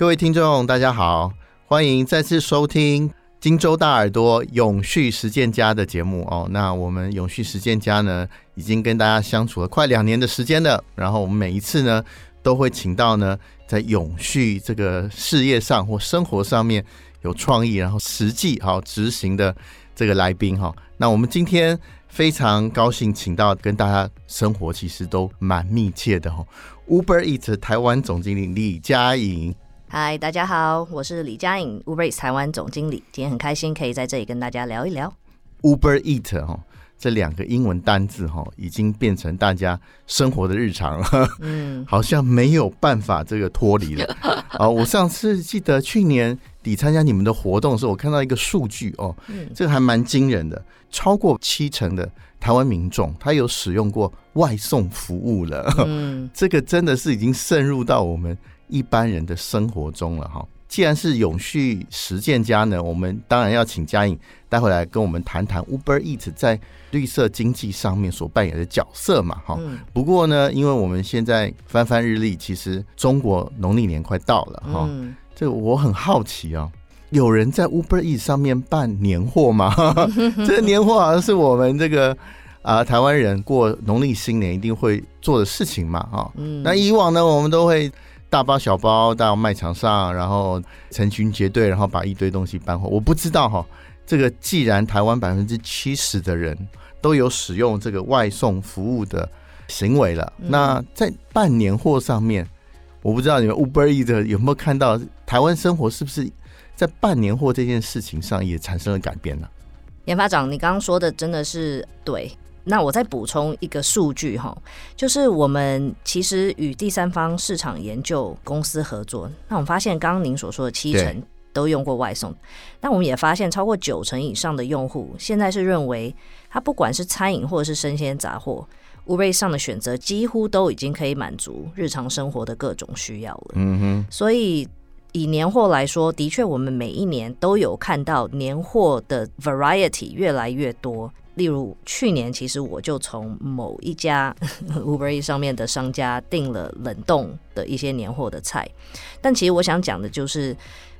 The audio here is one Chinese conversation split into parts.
各位听众，大家好，欢迎再次收听金州大耳朵永续实践家的节目哦。那我们永续实践家呢，已经跟大家相处了快两年的时间了。然后我们每一次呢，都会请到呢，在永续这个事业上或生活上面有创意，然后实际好执行的这个来宾哈。那我们今天非常高兴，请到跟大家生活其实都蛮密切的哈，Uber Eats 台湾总经理李佳颖。嗨，大家好，我是李佳颖，Uber Eats 台湾总经理。今天很开心可以在这里跟大家聊一聊 Uber Eats 哈，这两个英文单字哈，已经变成大家生活的日常了。嗯，好像没有办法这个脱离了。啊，我上次记得去年底参加你们的活动的时候，我看到一个数据哦，这个还蛮惊人的，超过七成的台湾民众他有使用过外送服务了。嗯，这个真的是已经渗入到我们。一般人的生活中了哈，既然是永续实践家呢，我们当然要请嘉颖待会来跟我们谈谈 Uber Eats 在绿色经济上面所扮演的角色嘛哈。不过呢，因为我们现在翻翻日历，其实中国农历年快到了哈。这个我很好奇啊，有人在 Uber Eats 上面办年货吗？这个年货好像是我们这个啊台湾人过农历新年一定会做的事情嘛哈。那以往呢，我们都会。大包小包到卖场上，然后成群结队，然后把一堆东西搬回。我不知道哈，这个既然台湾百分之七十的人都有使用这个外送服务的行为了，嗯、那在办年货上面，我不知道你们 Uber Eats 有没有看到台湾生活是不是在办年货这件事情上也产生了改变呢？研发长，你刚刚说的真的是对。那我再补充一个数据哈，就是我们其实与第三方市场研究公司合作，那我们发现刚刚您所说的七成都用过外送，那我们也发现超过九成以上的用户现在是认为，他不管是餐饮或者是生鲜杂货，Uber 上的选择几乎都已经可以满足日常生活的各种需要了。嗯哼，所以以年货来说，的确我们每一年都有看到年货的 variety 越来越多。例如去年，其实我就从某一家 Uber Eats 上面的商家订了冷冻的一些年货的菜，但其实我想讲的就是，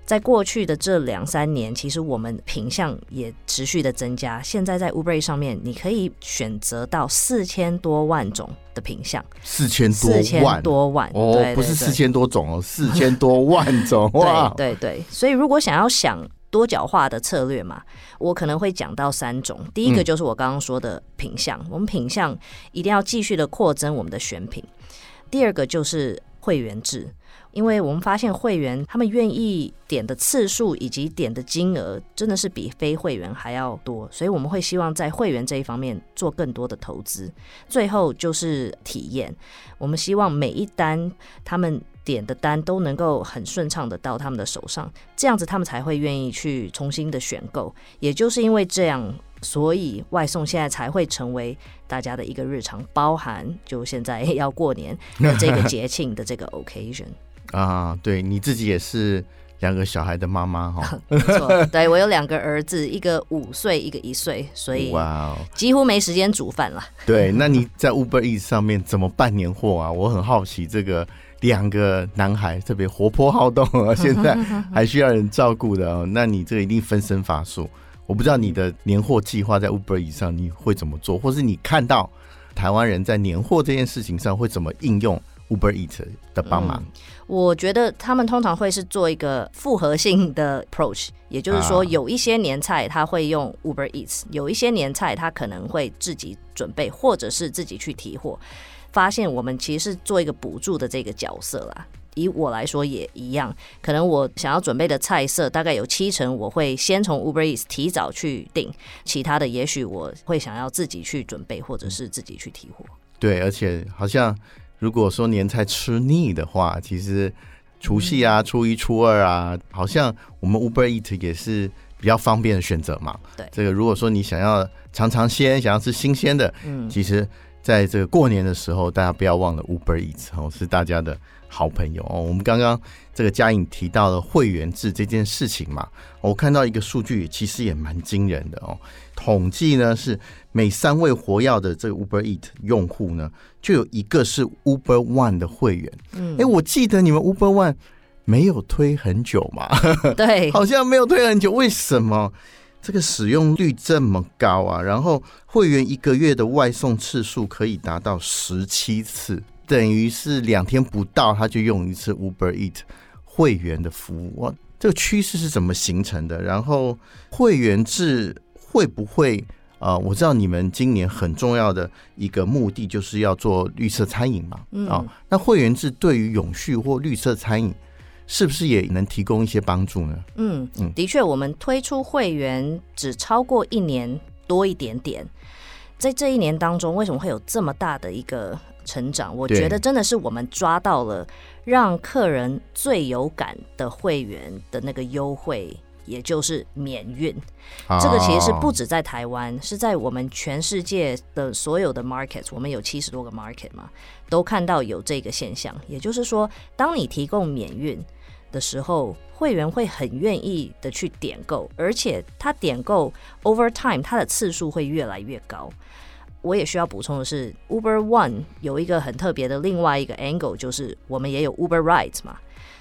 在过去的这两三年，其实我们品项也持续的增加。现在在 Uber Eats 上面，你可以选择到四千多万种的品项，四千多万，四千多万哦，对对对，不是四千多种哦，四千多万种 哇，对对对，所以如果想要想。多角化的策略嘛，我可能会讲到三种。第一个就是我刚刚说的品相，嗯、我们品相一定要继续的扩增我们的选品。第二个就是会员制，因为我们发现会员他们愿意点的次数以及点的金额真的是比非会员还要多，所以我们会希望在会员这一方面做更多的投资。最后就是体验，我们希望每一单他们。点的单都能够很顺畅的到他们的手上，这样子他们才会愿意去重新的选购。也就是因为这样，所以外送现在才会成为大家的一个日常，包含就现在要过年的这个节庆的这个 occasion 啊。对，你自己也是两个小孩的妈妈哈，没错，对，我有两个儿子，一个五岁，一个一岁，所以哇，几乎没时间煮饭了。对，那你在 Uber Eats 上面怎么办年货啊？我很好奇这个。两个男孩特别活泼好动啊，现在还需要人照顾的哦。那你这个一定分身乏术。我不知道你的 年货计划在 Uber 以上你会怎么做，或是你看到台湾人在年货这件事情上会怎么应用 Uber Eats 的帮忙？嗯，我觉得他们通常会是做一个复合性的 approach，也就是说有一些年菜他会用 Uber Eats，有一些年菜他可能会自己准备，或者是自己去提货。发现我们其实是做一个补助的这个角色啦。以我来说也一样，可能我想要准备的菜色大概有七成我会先从 Uber Eats 提早去订，其他的也许我会想要自己去准备，或者是自己去提货。对，而且好像如果说年菜吃腻的话，其实除夕啊、初一、初二啊，好像我们 Uber Eats 也是比较方便的选择嘛。对，这个如果说你想要尝尝鲜，想要吃新鲜的，嗯，其实。在这个过年的时候，大家不要忘了 Uber Eats 哦，是大家的好朋友哦。我们刚刚这个嘉颖提到了会员制这件事情嘛，我看到一个数据，其实也蛮惊人的哦。统计呢是每三位活跃的这个 Uber Eats 用户呢，就有一个是 Uber One 的会员。嗯，哎，我记得你们 Uber One 没有推很久嘛？对，好像没有推很久，为什么？这个使用率这么高啊！然后会员一个月的外送次数可以达到十七次，等于是两天不到他就用一次 Uber Eat 会员的服务。哇，这个趋势是怎么形成的？然后会员制会不会啊、呃？我知道你们今年很重要的一个目的就是要做绿色餐饮嘛。啊、嗯啊，那会员制对于永续或绿色餐饮。是不是也能提供一些帮助呢？嗯嗯，的确，我们推出会员只超过一年多一点点，在这一年当中，为什么会有这么大的一个成长？我觉得真的是我们抓到了让客人最有感的会员的那个优惠，也就是免运。这个其实是不止在台湾，是在我们全世界的所有的 market，我们有七十多个 market 嘛，都看到有这个现象。也就是说，当你提供免运。的时候，会员会很愿意的去点购，而且他点购 over time，他的次数会越来越高。我也需要补充的是，Uber One 有一个很特别的另外一个 angle，就是我们也有 Uber Rides 嘛，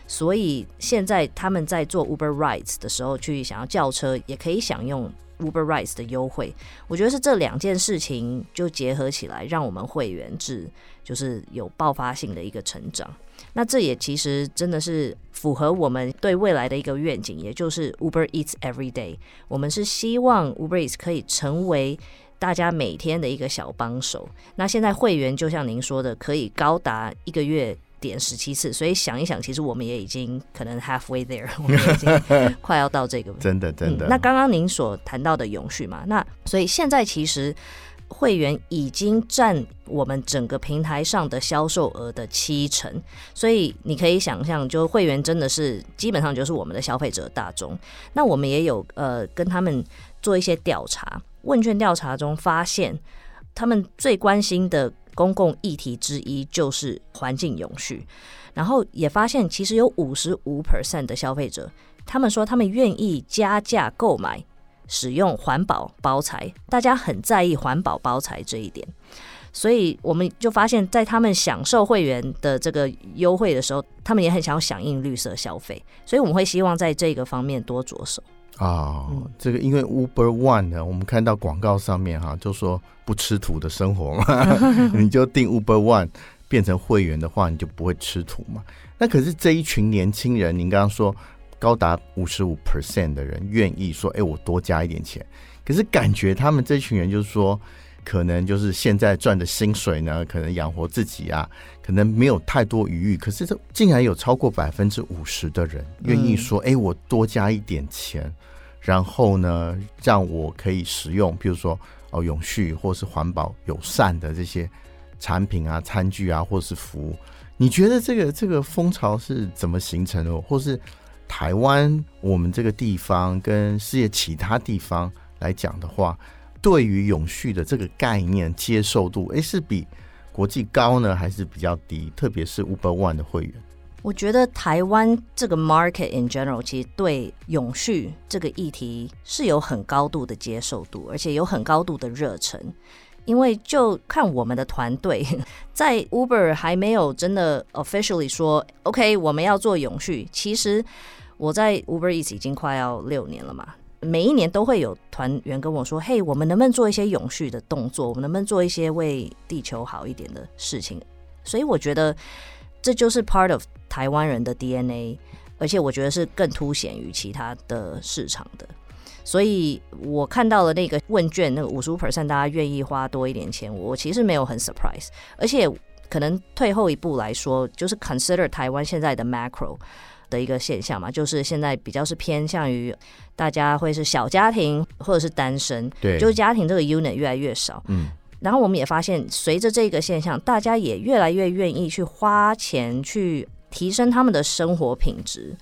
所以现在他们在做 Uber Rides 的时候，去想要叫车也可以享用 Uber Rides 的优惠。我觉得是这两件事情就结合起来，让我们会员制就是有爆发性的一个成长。那这也其实真的是符合我们对未来的一个愿景，也就是 Uber Eats Every Day。我们是希望 Uber Eats 可以成为大家每天的一个小帮手。那现在会员就像您说的，可以高达一个月点十七次，所以想一想，其实我们也已经可能 halfway there，我们已经快要到这个。真的，真的。嗯，那刚刚您所谈到的永续嘛，那所以现在其实。会员已经占我们整个平台上的销售额的七成，所以你可以想象，就会员真的是基本上就是我们的消费者大众。那我们也有呃跟他们做一些调查，问卷调查中发现，他们最关心的公共议题之一就是环境永续，然后也发现其实有五十五 percent 的消费者，他们说他们愿意加价购买。使用环保包材，大家很在意环保包材这一点，所以我们就发现，在他们享受会员的这个优惠的时候，他们也很想要响应绿色消费，所以我们会希望在这个方面多着手啊、哦。这个因为 Uber One 呢，我们看到广告上面哈，就说不吃土的生活嘛，你就订 Uber One 变成会员的话，你就不会吃土嘛。那可是这一群年轻人，您刚刚说。高达五十五 percent 的人愿意说：“哎，我多加一点钱。”可是感觉他们这群人就是说，可能就是现在赚的薪水呢，可能养活自己啊，可能没有太多余裕。可是这竟然有超过百分之五十的人愿意说：“哎，我多加一点钱，然后呢，让我可以使用，比如说哦，永续或是环保友善的这些产品啊、餐具啊，或是服务。”你觉得这个这个风潮是怎么形成的，或是？台湾，我们这个地方跟世界其他地方来讲的话，对于永续的这个概念接受度，诶，是比国际高呢，还是比较低？特别是 Uber One 的会员，我觉得台湾这个 market in general 其实对永续这个议题是有很高度的接受度，而且有很高度的热忱。因为就看我们的团队，在 Uber 还没有真的 officially 说 OK，我们要做永续，其实。我在 Uber Eats 已经快要六年了嘛，每一年都会有团员跟我说：“嘿，我们能不能做一些永续的动作？我们能不能做一些为地球好一点的事情？”所以我觉得这就是 part of 台湾人的 DNA，而且我觉得是更凸显于其他的市场的。所以我看到了那个问卷，那个五十五 percent 大家愿意花多一点钱，我其实没有很 surprise，而且可能退后一步来说，就是 consider 台湾现在的 macro。的一个现象嘛，就是现在比较是偏向于大家会是小家庭或者是单身，对，就是家庭这个 unit 越来越少。嗯，然后我们也发现，随着这个现象，大家也越来越愿意去花钱去提升他们的生活品质。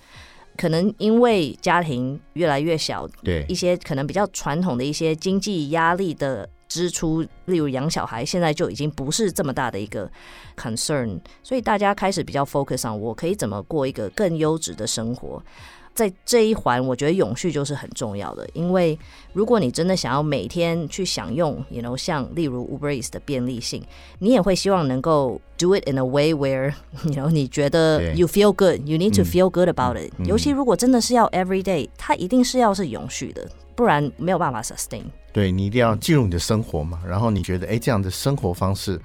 可能因为家庭越来越小，对一些可能比较传统的一些经济压力的。支出，例如养小孩，现在就已经不是这么大的一个 concern，所以大家开始比较 focus on 我可以怎么过一个更优质的生活。在这一环，我觉得永续就是很重要的。因为如果你真的想要每天去享用，you know，像例如 Uber Eats 的便利性，你也会希望能够 do it in a way where，you know，你觉得 you feel good，you need to feel good about it。嗯，尤其如果真的是要 every day，它一定是要是永续的，不然没有办法 sustain。对，你一定要进入你的生活嘛，然后你觉得，哎，这样的生活方式。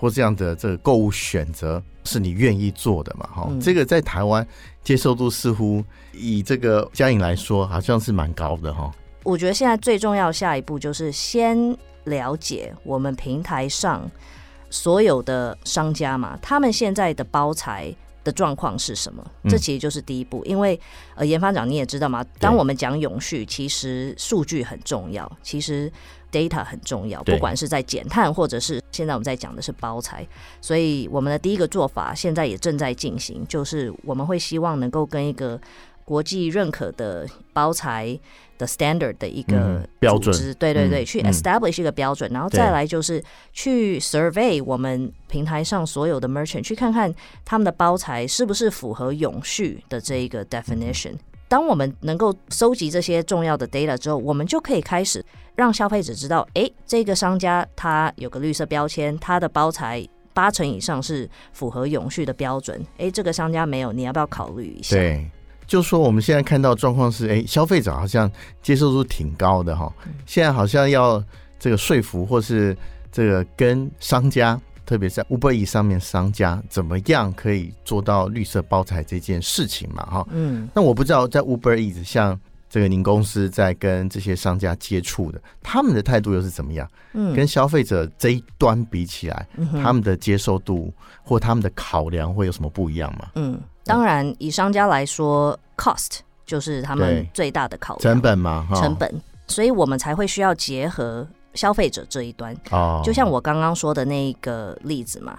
或这样的这个购物选择是你愿意做的嘛？哈、嗯，这个在台湾接受度似乎以这个佳颖来说，好像是蛮高的哈。我觉得现在最重要下一步就是先了解我们平台上所有的商家嘛，他们现在的包材的状况是什么？这其实就是第一步。因为呃，研发长你也知道嘛，当我们讲永续，其实数据很重要。其实。data 很重要，不管是在减碳，或者是现在我们在讲的是包材，所以我们的第一个做法现在也正在进行，就是我们会希望能够跟一个国际认可的包材的 standard 的一个标准，对对对，去 establish 一个标准，然后再来就是去 survey 我们平台上所有的 merchant，去看看他们的包材是不是符合永续的这一个 definition。当我们能够收集这些重要的 data 之后，我们就可以开始让消费者知道，哎，这个商家他有个绿色标签，他的包材八成以上是符合永续的标准。哎，这个商家没有，你要不要考虑一下？对，就说我们现在看到状况是，哎，消费者好像接受度挺高的哈，现在好像要这个说服或是这个跟商家。特别在 Uber Eats 上面，商家怎么样可以做到绿色包材这件事情嘛？哈，嗯，那我不知道在 Uber Eats 像这个您公司在跟这些商家接触的，他们的态度又是怎么样？嗯，跟消费者这一端比起来，他们的接受度或他们的考量会有什么不一样吗？嗯，当然，以商家来说，cost 就是他们最大的考量，成本嘛，成本，所以我们才会需要结合。消费者这一端，哦就像我刚刚说的那个例子嘛。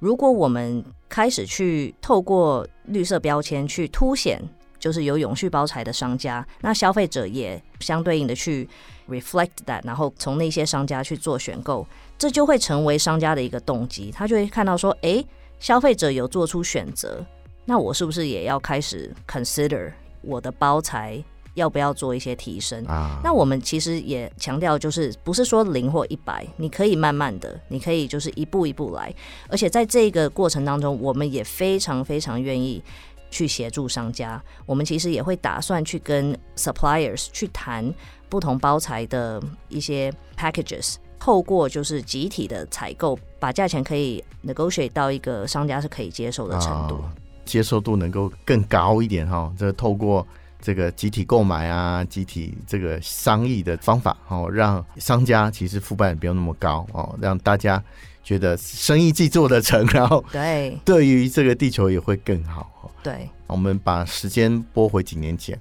如果我们开始去透过绿色标签去凸显，就是有永续包材的商家，那消费者也相对应的去 reflect that，然后从那些商家去做选购，这就会成为商家的一个动机。他就会看到说，哎，消费者有做出选择，那我是不是也要开始 consider 我的包材？要不要做一些提升啊？那我们其实也强调，就是不是说零或一百，你可以慢慢的，你可以就是一步一步来。而且在这个过程当中，我们也非常非常愿意去协助商家。我们其实也会打算去跟 suppliers 去谈不同包材的一些 packages，透过就是集体的采购，把价钱可以 negotiate 到一个商家是可以接受的程度，啊、接受度能够更高一点哈。这透过。这个集体购买啊，集体这个商议的方法哦，让商家其实负担也不用那么高哦，让大家觉得生意既做得成，然后对对于这个地球也会更好。对，我们把时间拨回几年前，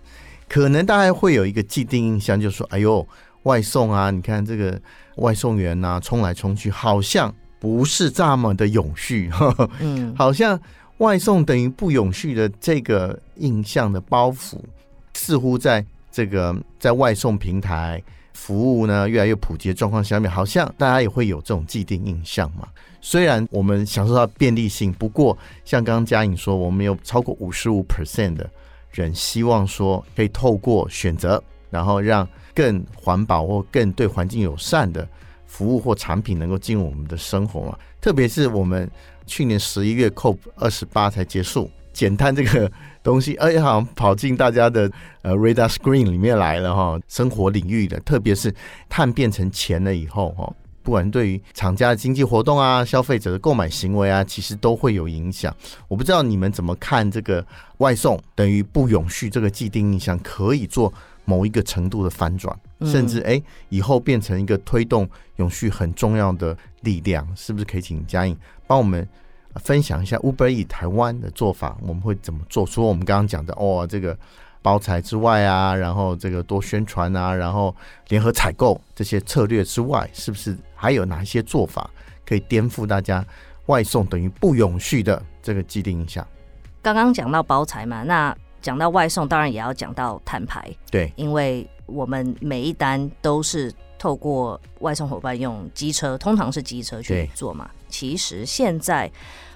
可能大家会有一个既定印象，就是说，哎呦，外送啊，你看这个外送员呐，冲来冲去，好像不是这么的永续，嗯，好像外送等于不永续的这个印象的包袱。似乎在这个在外送平台服务呢越来越普及的状况下面，好像大家也会有这种既定印象嘛。虽然我们享受到便利性，不过像刚刚佳颖说，我们有超过五十五 percent 的人希望说可以透过选择，然后让更环保或更对环境友善的服务或产品能够进入我们的生活嘛。特别是我们去年十一月 COP 二十八才结束。减碳这个东西，哎，好像跑进大家的呃 radar screen 里面来了哈。生活领域的，特别是碳变成钱了以后哈，不管对于厂家的经济活动啊、消费者的购买行为啊，其实都会有影响。我不知道你们怎么看这个外送等于不永续这个既定印象，可以做某一个程度的反转，甚至哎以后变成一个推动永续很重要的力量，是不是可以请嘉颖帮我们？分享一下 Uber Eats 台湾的做法，我们会怎么做？除了我们刚刚讲的哦，这个包材之外啊，然后这个多宣传啊，然后联合采购这些策略之外，是不是还有哪一些做法可以颠覆大家外送等于不永续的这个既定印象？刚刚讲到包材嘛，那讲到外送，当然也要讲到摊牌。对，因为我们每一单都是透过外送伙伴用机车，通常是机车去做嘛。其实现在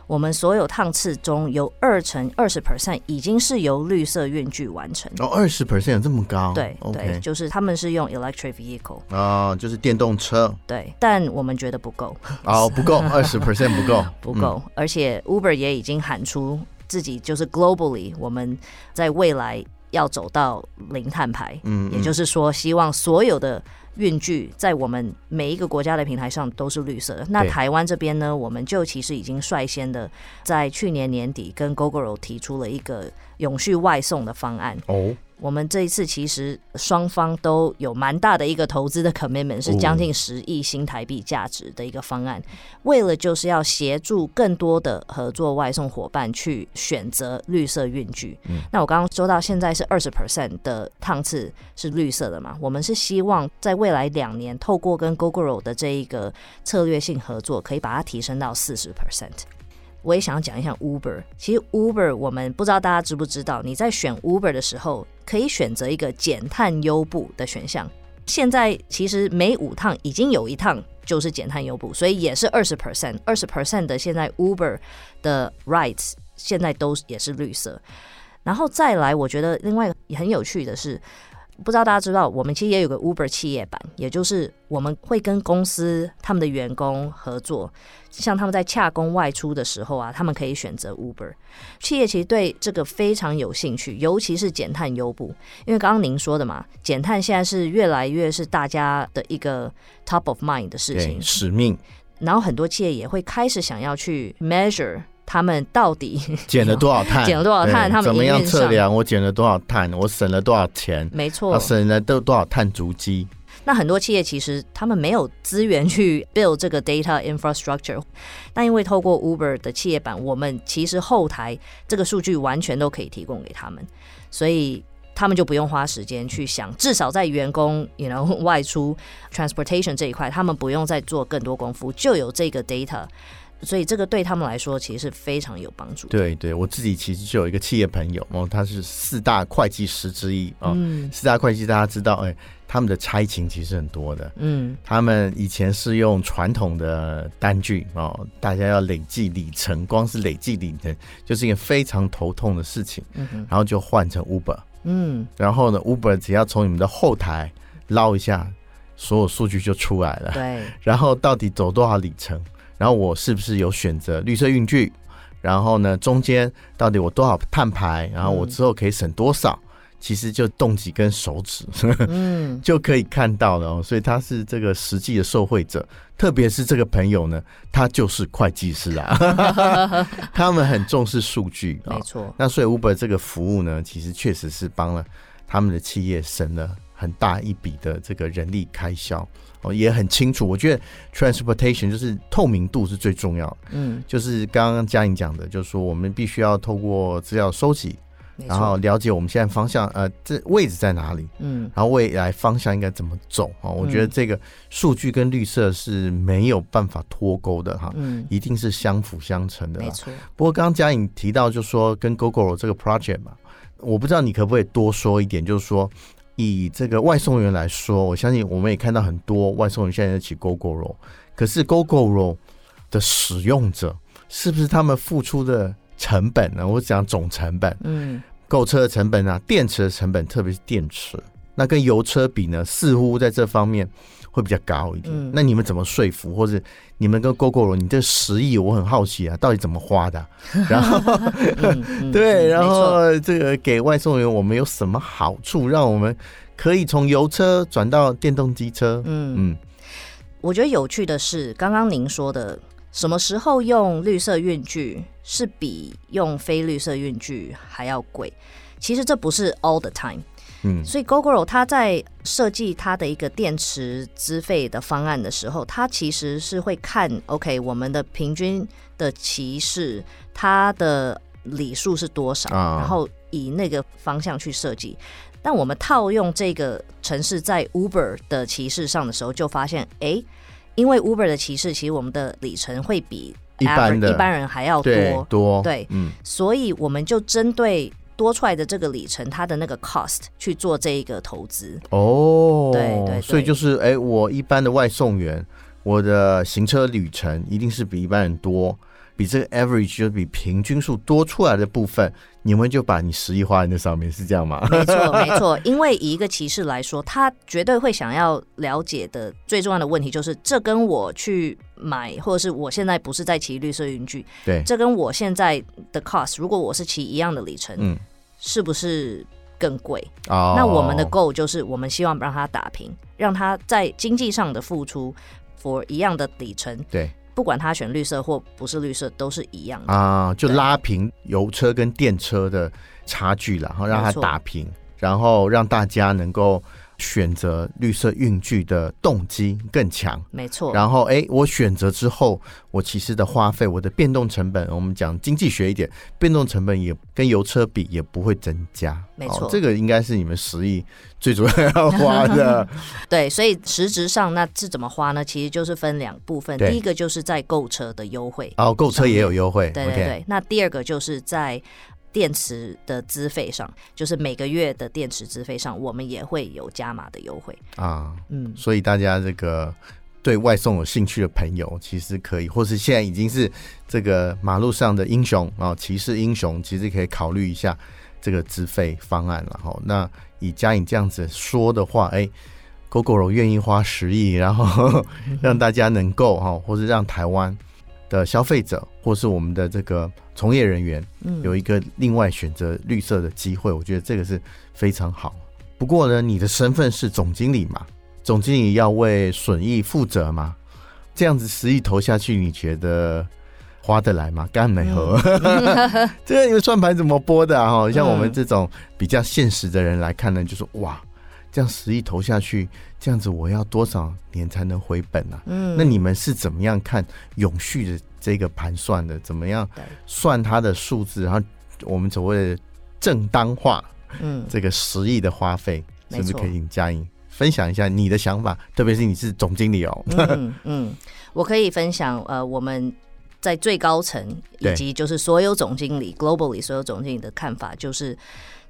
我们所有趟次中有二成二十 percent 已经是由绿色运具完成。哦，二十 percent 这么高？对对，就是他们是用 electric vehicle 哦，就是电动车。对，但我们觉得不够。哦，不够，二十 percent 不够，不够。嗯、而且 Uber 也已经喊出自己就是 globally，我们在未来要走到零碳排。嗯，嗯，也就是说，希望所有的。运具在我们每一个国家的平台上都是绿色的。那台湾这边呢，我们就其实已经率先的在去年年底跟 Gogoro 提出了一个永续外送的方案。哦。我们这一次其实双方都有蛮大的一个投资的 commitment，是将近十亿新台币价值的一个方案，为了就是要协助更多的合作外送伙伴去选择绿色运具。那我刚刚说到现在是二十 percent 的趟次是绿色的嘛，我们是希望在未来两年透过跟 Gogoro 的这一个策略性合作，可以把它提升到四十 percent。我也想要讲一下 Uber。其实 Uber，我们不知道大家知不知道，你在选 Uber 的时候，可以选择一个减碳优步的选项。现在其实每五趟已经有一趟就是减碳优步，所以也是二十 percent，二十 percent 的现在 Uber 的 rights 现在都也是绿色。然后再来，我觉得另外很有趣的是。不知道大家知道，我们其实也有个 Uber 企业版，也就是我们会跟公司他们的员工合作，像他们在洽工外出的时候啊，他们可以选择 Uber。企业其实对这个非常有兴趣，尤其是减碳优步，因为刚刚您说的嘛，减碳现在是越来越是大家的一个 top of mind 的事情，使命。然后很多企业也会开始想要去 measure。他们到底 减了多少碳？减了多少碳？他们怎么样测量我减了多少碳？我省了多少钱？没错，省了都多少碳足迹？那很多企业其实他们没有资源去 build 这个 data infrastructure，但因为透过 Uber 的企业版，我们其实后台这个数据完全都可以提供给他们，所以他们就不用花时间去想，至少在员工 you know 外出 transportation 这一块，他们不用再做更多功夫，就有这个 data。所以这个对他们来说其实是非常有帮助。对对，我自己其实就有一个企业朋友哦，他是四大会计师之一哦。嗯。四大会计大家知道，哎，他们的差勤其实很多的。嗯。他们以前是用传统的单据哦，大家要累计里程，光是累计里程就是一个非常头痛的事情。嗯。然后就换成 Uber。嗯。然后呢，Uber 只要从你们的后台捞一下，所有数据就出来了。对。然后到底走多少里程？然后我是不是有选择绿色运具？然后呢，中间到底我多少碳排？然后我之后可以省多少？嗯、其实就动几根手指，嗯，就可以看到了哦。所以他是这个实际的受惠者，特别是这个朋友呢，他就是会计师啊，他们很重视数据，没错。那所以 Uber 这个服务呢，其实确实是帮了他们的企业省了很大一笔的这个人力开销。哦，也很清楚。我觉得 transportation 就是透明度是最重要的。嗯，就是刚刚嘉颖讲的，就是说我们必须要透过资料收集，然后了解我们现在方向，呃，这位置在哪里？嗯，然后未来方向应该怎么走？啊，我觉得这个数据跟绿色是没有办法脱钩的哈，嗯，一定是相辅相成的。没错。不过刚刚嘉颖提到，就是说跟 Google 这个 project 嘛，我不知道你可不可以多说一点，就是说。以这个外送员来说，我相信我们也看到很多外送员现在在骑 Gogoro，可是 Gogoro 的使用者是不是他们付出的成本呢？我讲总成本，嗯，购车的成本啊，电池的成本，特别是电池，那跟油车比呢，似乎在这方面。会比较高一点，嗯、那你们怎么说服，或者你们跟 Gogoro，你这十亿我很好奇啊，到底怎么花的？然后，对，然后这个给外送员我们有什么好处，让我们可以从油车转到电动机车？嗯嗯，我觉得有趣的是，刚刚您说的，什么时候用绿色运具是比用非绿色运具还要贵？其实这不是 all the time。嗯，所以 Gogoro 它在设计它的一个电池资费的方案的时候，它其实是会看 OK 我们的平均的骑士它的里数是多少，哦、然后以那个方向去设计。但我们套用这个城市在 Uber 的骑士上的时候，就发现哎、欸，因为 Uber 的骑士其实我们的里程会比一般的。一般人还要多。对多。对，嗯，所以我们就针对。多出来的这个里程，它的那个 cost 去做这一个投资哦，对，对对，所以就是哎，我一般的外送员，我的行车旅程一定是比一般人多，比这个 average 就比平均数多出来的部分，你们就把你十亿花在那上面，是这样吗？没错，没错。因为以一个骑士来说，他绝对会想要了解的最重要的问题就是，这跟我去买，或者是我现在不是在骑绿色云具，对，这跟我现在的 cost，如果我是骑一样的里程，嗯，是不是更贵？哦，那我们的 goal 就是，我们希望让它打平，让它在经济上的付出 for 一样的里程，对。不管他选绿色或不是绿色，都是一样的啊，就拉平油车跟电车的差距了，然后让它打平，然后让大家能够。选择绿色运具的动机更强，没错。然后，哎，我选择之后，我其实的花费，我的变动成本，我们讲经济学一点，变动成本也跟油车比也不会增加，没错。哦，这个应该是你们十亿最主要要花的。对，所以实质上那是怎么花呢？其实就是分两部分，第一个就是在购车的优惠，哦，购车也有优惠，对对对。那第二个就是在。电池的资费上，就是每个月的电池资费上，我们也会有加码的优惠啊。嗯，所以大家这个对外送有兴趣的朋友，其实可以，或是现在已经是这个马路上的英雄啊，骑士英雄，其实可以考虑一下这个资费方案了哈。那以嘉颖这样子说的话，哎，Gogoro 愿意花十亿，然后 让大家能够哈，或是让台湾的消费者，或是我们的这个从业人员，有一个另外选择绿色的机会，我觉得这个是非常好。不过呢，你的身份是总经理嘛，总经理要为损益负责嘛，这样子十亿投下去，你觉得划得来吗？干没合？这个你们算盘怎么拨的啊？哈，像我们这种比较现实的人来看呢，就说哇。这样十亿投下去，这样子我要多少年才能回本呢？啊？嗯，那你们是怎么样看永续的这个盘算的？怎么样算它的数字？然后我们所谓的正当化，嗯，这个十亿的花费，是不是可以请嘉颖分享一下你的想法？特别是你是总经理哦。嗯嗯，我可以分享呃，我们在最高层以及就是所有总经理 globally 所有总经理的看法，就是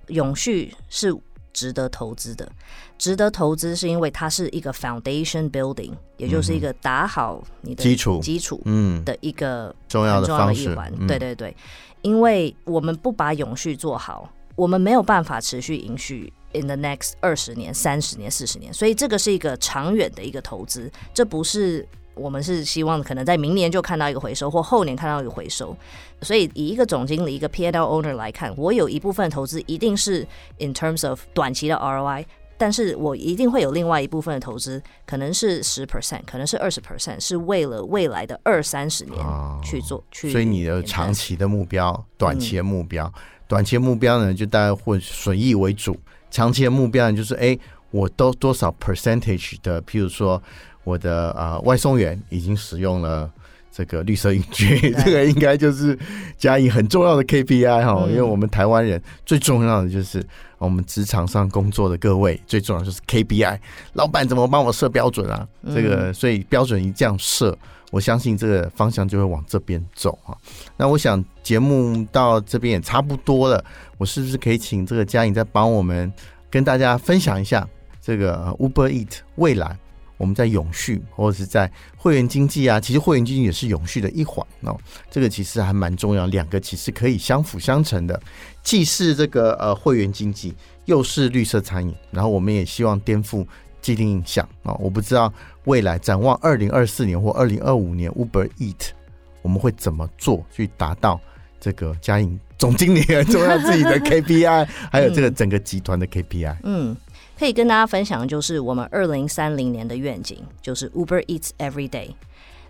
永续是。值得投资的，值得投资是因为它是一个 foundation building，也就是一个打好你的基础。基础嗯。的一个重要的方式。对对对，因为我们不把永续做好，我们没有办法持续延续 in the next 二十年、三十年、四十年，所以这个是一个长远的一个投资，这不是。我们是希望可能在明年就看到一个回收，或后年看到一个回收。所以以一个总经理、一个 P&L owner 来看，我有一部分投资一定是 in terms of 短期的 ROI，但是我一定会有另外一部分的投资，可能是十 percent，可能是二十 percent，是为了未来的二三十年去做。哦、去，所以你的长期的目标、短期的目标，嗯、短期的目标呢，就大概会损益为主；长期的目标呢，就是哎，我都多少 percentage 的，譬如说。我的啊、呃、外送员已经使用了这个绿色运具，这个应该就是佳颖很重要的 KPI 哈，嗯、因为我们台湾人最重要的就是我们职场上工作的各位最重要的就是 KPI，老板怎么帮我设标准啊？这个所以标准一这样设，我相信这个方向就会往这边走哈。那我想节目到这边也差不多了，我是不是可以请这个嘉颖再帮我们跟大家分享一下这个 Uber Eat 未来？我们在永续或者是在会员经济啊，其实会员经济也是永续的一环哦。这个其实还蛮重要，两个其实可以相辅相成的，既是这个呃会员经济，又是绿色餐饮。然后我们也希望颠覆既定印象啊。我不知道未来展望二零二四年或二零二五年，Uber Eat 我们会怎么做去达到这个佳颖总经理很重要自己的 KPI，还有这个整个集团的 KPI。嗯。可以跟大家分享的就是我们二零三零年的愿景，就是 Uber Eats Every Day。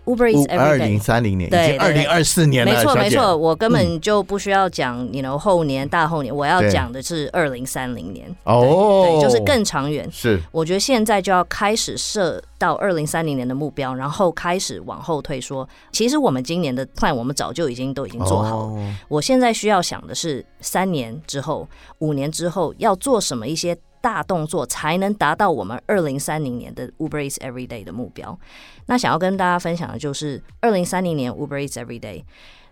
Uber Eats Every Day。二零三零年，对，二零二四年了。没错，没错，我根本就不需要讲，你 know 后年、大后年，我要讲的是二零三零年。哦，对，就是更长远。是，我觉得现在就要开始设到二零三零年的目标，然后开始往后退，说，其实我们今年的 plan 我们早就已经都已经做好了。我现在需要想的是，三年之后、五年之后要做什么一些。大动作才能达到我们二零三零年的 Uber Eats Every Day 的目标。那想要跟大家分享的就是，二零三零年 Uber Eats Every Day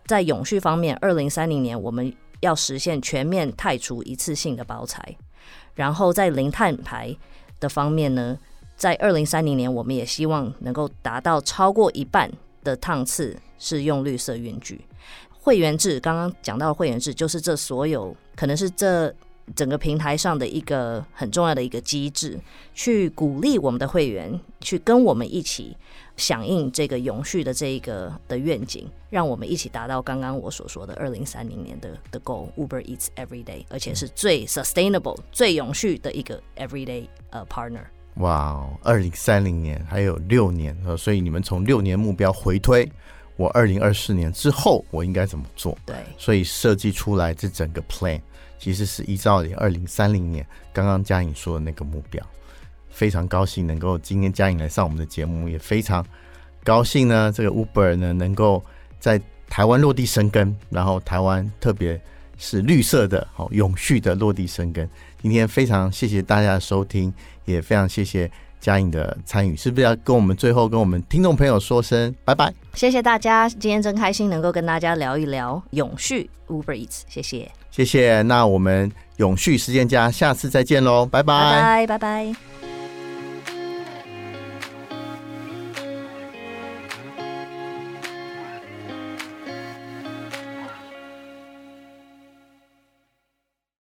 在永续方面，二零三零年我们要实现全面汰除一次性的包材。然后在零碳排的方面呢，在二零三零年我们也希望能够达到超过一半的趟次是用绿色运具。会员制，刚刚讲到会员制，就是这所有可能是这整个平台上的一个很重要的一个机制，去鼓励我们的会员去跟我们一起响应这个永续的这一个的愿景，让我们一起达到刚刚我所说的二零三零年的的 goal，Uber Eats Every Day，而且是最 sustainable、最永续的一个 everyday 呃 partner。哇，二零三零年还有六年，所以你们从六年目标回推。我二零二四年之后我应该怎么做？对，所以设计出来这整个 plan 其实是依照二零三零年刚刚佳颖说的那个目标。非常高兴能够今天佳颖来上我们的节目，也非常高兴呢，这个 Uber 呢能够在台湾落地生根，然后台湾特别是绿色的、好永续的落地生根。今天非常谢谢大家的收听，也非常谢谢。佳颖的参与，是不是要跟我们最后跟我们听众朋友说声拜拜？谢谢大家，今天真开心能够跟大家聊一聊永续 Uber Eats，谢谢，谢谢。那我们永续时间家下次再见喽，拜拜，拜拜，拜拜。